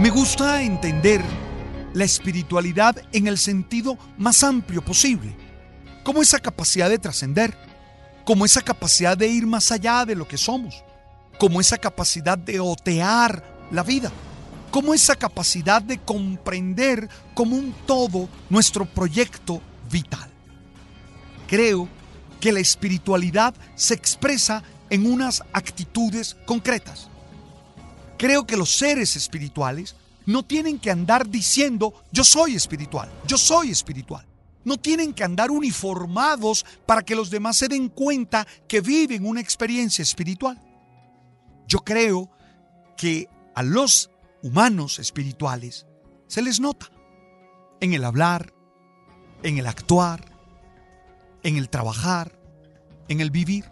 Me gusta entender la espiritualidad en el sentido más amplio posible, como esa capacidad de trascender, como esa capacidad de ir más allá de lo que somos, como esa capacidad de otear la vida, como esa capacidad de comprender como un todo nuestro proyecto vital. Creo que la espiritualidad se expresa en unas actitudes concretas. Creo que los seres espirituales no tienen que andar diciendo yo soy espiritual, yo soy espiritual. No tienen que andar uniformados para que los demás se den cuenta que viven una experiencia espiritual. Yo creo que a los humanos espirituales se les nota en el hablar, en el actuar, en el trabajar, en el vivir.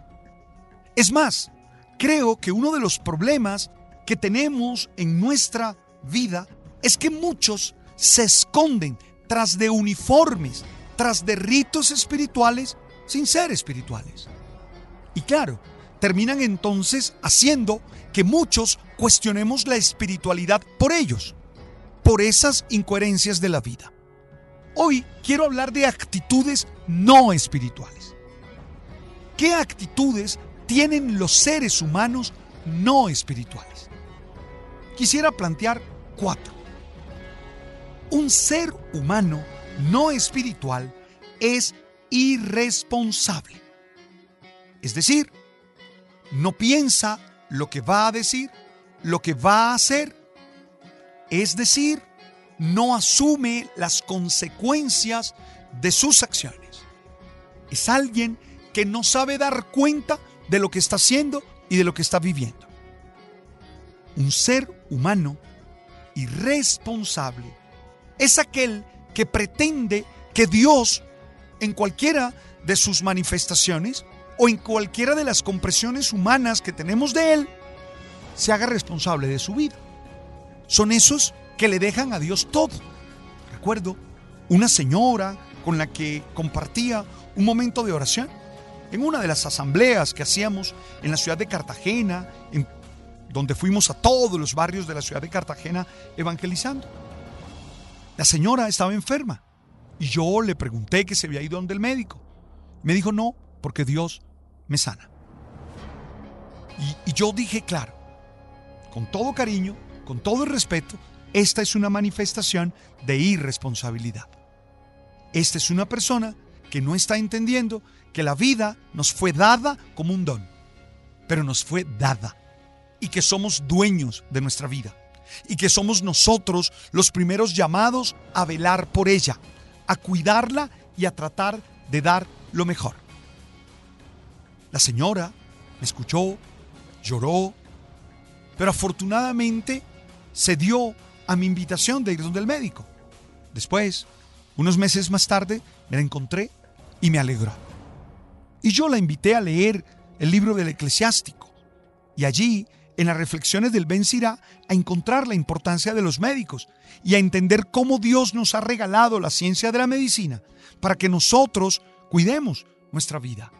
Es más, creo que uno de los problemas que tenemos en nuestra vida es que muchos se esconden tras de uniformes, tras de ritos espirituales sin ser espirituales. Y claro, terminan entonces haciendo que muchos cuestionemos la espiritualidad por ellos, por esas incoherencias de la vida. Hoy quiero hablar de actitudes no espirituales. ¿Qué actitudes tienen los seres humanos no espirituales? Quisiera plantear cuatro. Un ser humano no espiritual es irresponsable. Es decir, no piensa lo que va a decir, lo que va a hacer. Es decir, no asume las consecuencias de sus acciones. Es alguien que no sabe dar cuenta de lo que está haciendo y de lo que está viviendo. Un ser humano irresponsable es aquel que pretende que Dios, en cualquiera de sus manifestaciones o en cualquiera de las compresiones humanas que tenemos de Él, se haga responsable de su vida. Son esos que le dejan a Dios todo. Recuerdo una señora con la que compartía un momento de oración en una de las asambleas que hacíamos en la ciudad de Cartagena, en donde fuimos a todos los barrios de la ciudad de Cartagena evangelizando. La señora estaba enferma y yo le pregunté que se había ido donde el médico. Me dijo no, porque Dios me sana. Y, yo dije, claro, con todo cariño, con todo el respeto, esta es una manifestación de irresponsabilidad. Esta es una persona que no está entendiendo que la vida nos fue dada como un don, pero nos fue dada y que somos dueños de nuestra vida y que somos nosotros los primeros llamados a velar por ella, a cuidarla y a tratar de dar lo mejor. La señora me escuchó, lloró, pero afortunadamente se dio a mi invitación de ir donde el médico. Después, unos meses más tarde, me la encontré y me alegró. Y yo la invité a leer el libro del eclesiástico. Y allí en las reflexiones del Ben Sirá a encontrar la importancia de los médicos y a entender cómo Dios nos ha regalado la ciencia de la medicina para que nosotros cuidemos nuestra vida.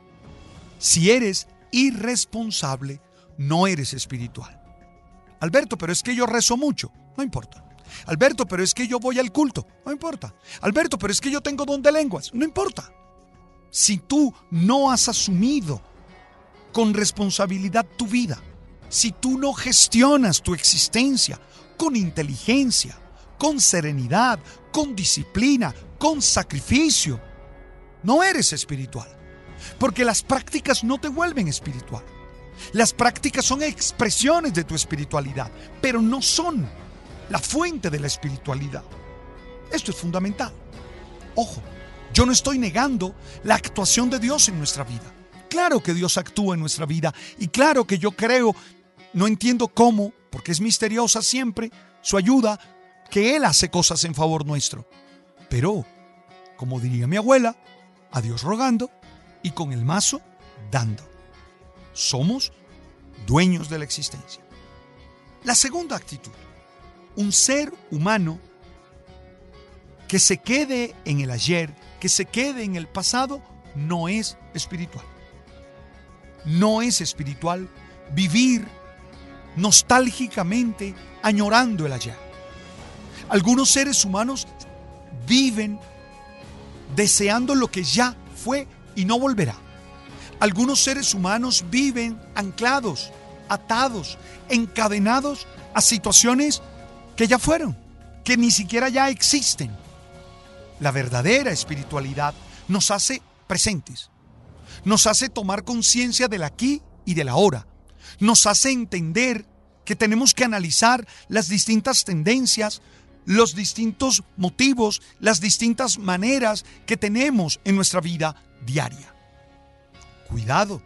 Si eres irresponsable, no eres espiritual. Alberto, pero es que yo rezo mucho. No importa. Alberto, pero es que yo voy al culto. No importa. Alberto, pero es que yo tengo don de lenguas. No importa. Si tú no has asumido con responsabilidad tu vida, si tú no gestionas tu existencia con inteligencia, con serenidad, con disciplina, con sacrificio, no eres espiritual. Porque las prácticas no te vuelven espiritual. Las prácticas son expresiones de tu espiritualidad, pero no son la fuente de la espiritualidad. Esto es fundamental. Ojo, yo no estoy negando la actuación de Dios en nuestra vida. Claro que Dios actúa en nuestra vida y claro que yo creo, no entiendo cómo, porque es misteriosa siempre su ayuda, que Él hace cosas en favor nuestro. Pero, como diría mi abuela, a Dios rogando y con el mazo dando. Somos dueños de la existencia. La segunda actitud, un ser humano que se quede en el ayer, que se quede en el pasado, no es espiritual. No es espiritual vivir nostálgicamente añorando el ayer. Algunos seres humanos viven deseando lo que ya fue y no volverá. Algunos seres humanos viven anclados, atados, encadenados a situaciones que ya fueron, que ni siquiera ya existen. La verdadera espiritualidad nos hace presentes, nos hace tomar conciencia del aquí y del ahora, nos hace entender que tenemos que analizar las distintas tendencias, los distintos motivos, las distintas maneras que tenemos en nuestra vida diaria. Cuidado,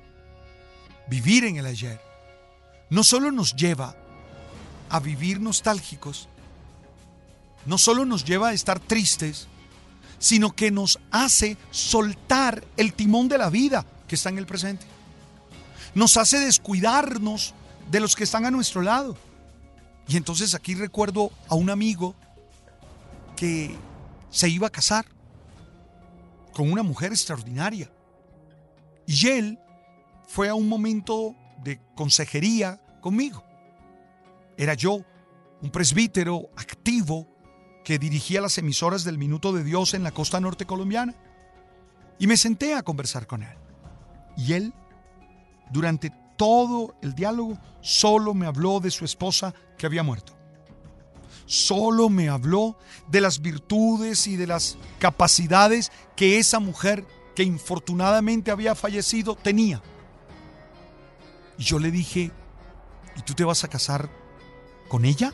vivir en el ayer no solo nos lleva a vivir nostálgicos, no solo nos lleva a estar tristes, sino que nos hace soltar el timón de la vida que está en el presente. Nos hace descuidarnos de los que están a nuestro lado. Y entonces aquí recuerdo a un amigo que se iba a casar con una mujer extraordinaria. Y él fue a un momento de consejería conmigo. Era yo, un presbítero activo que dirigía las emisoras del Minuto de Dios en la costa norte colombiana. Y me senté a conversar con él. Y él, durante todo el diálogo, solo me habló de su esposa que había muerto solo me habló de las virtudes y de las capacidades que esa mujer que infortunadamente había fallecido tenía. Y yo le dije, ¿y tú te vas a casar con ella?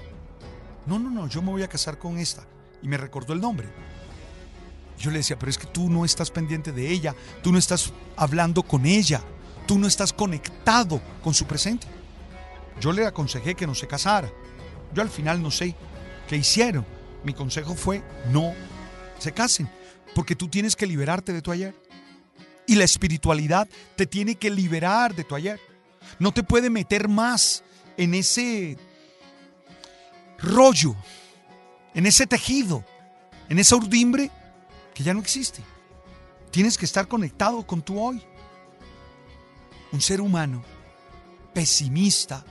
No, no, no, yo me voy a casar con esta. Y me recordó el nombre. Yo le decía, pero es que tú no estás pendiente de ella, tú no estás hablando con ella, tú no estás conectado con su presente. Yo le aconsejé que no se casara. Yo al final no sé ¿Qué hicieron? Mi consejo fue no se casen, porque tú tienes que liberarte de tu ayer. Y la espiritualidad te tiene que liberar de tu ayer. No te puede meter más en ese rollo, en ese tejido, en esa urdimbre que ya no existe. Tienes que estar conectado con tu hoy. Un ser humano pesimista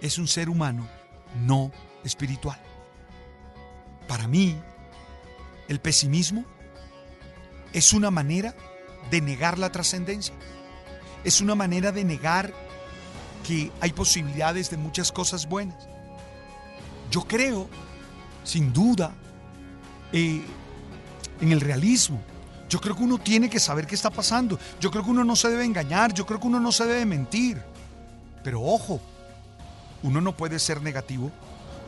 es un ser humano no espiritual. Para mí, el pesimismo es una manera de negar la trascendencia. Es una manera de negar que hay posibilidades de muchas cosas buenas. Yo creo, sin duda, eh, en el realismo. Yo creo que uno tiene que saber qué está pasando. Yo creo que uno no se debe engañar. Yo creo que uno no se debe mentir. Pero ojo, uno no puede ser negativo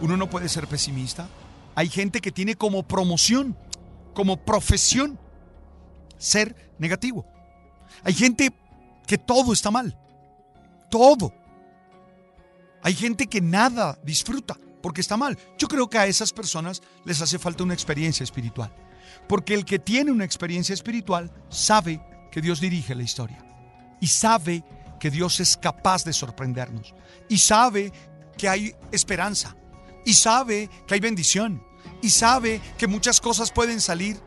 uno no puede ser pesimista. Hay gente que tiene como promoción, como profesión, ser negativo. Hay gente que todo está mal. Todo. Hay gente que nada disfruta porque está mal. Yo creo que a esas personas les hace falta una experiencia espiritual. Porque el que tiene una experiencia espiritual sabe que Dios dirige la historia. Y sabe que Dios es capaz de sorprendernos. Y sabe que hay esperanza y sabe que hay bendición y sabe que muchas cosas pueden salir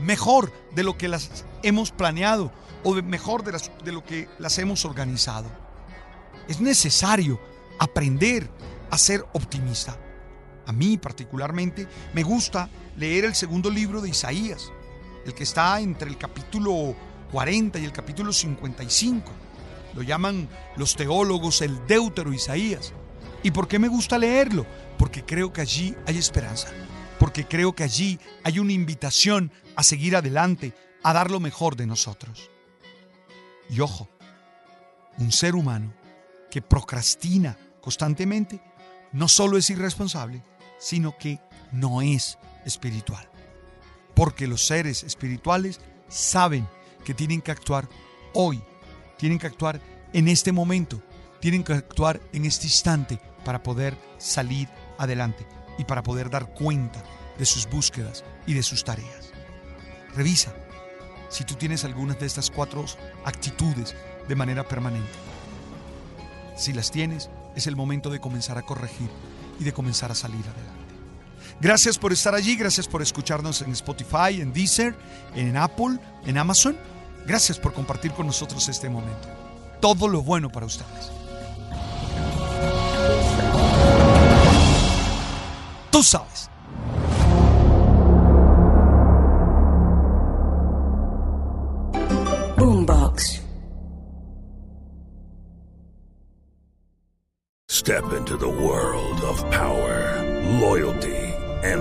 mejor de lo que las hemos planeado o mejor de, de lo que las hemos organizado. Es necesario aprender a ser optimista. A mí particularmente me gusta leer el segundo libro de Isaías, el que está entre el capítulo 40 y el capítulo 55. Lo llaman los teólogos el Deutero Isaías. ¿Y por qué me gusta leerlo? Porque creo que allí hay esperanza. Porque creo que allí hay una invitación a seguir adelante, a dar lo mejor de nosotros. Y ojo, un ser humano que procrastina constantemente no solo es irresponsable, sino que no es espiritual. Porque los seres espirituales saben que tienen que actuar hoy, tienen que actuar en este momento, tienen que actuar en este instante para poder salir adelante y para poder dar cuenta de sus búsquedas y de sus tareas. Revisa si tú tienes algunas de estas cuatro actitudes de manera permanente. Si las tienes, es el momento de comenzar a corregir y de comenzar a salir adelante. Gracias por estar allí, gracias por escucharnos en Spotify, en Deezer, en Apple, en Amazon. Gracias por compartir con nosotros este momento. Todo lo bueno para ustedes. Tú sabes.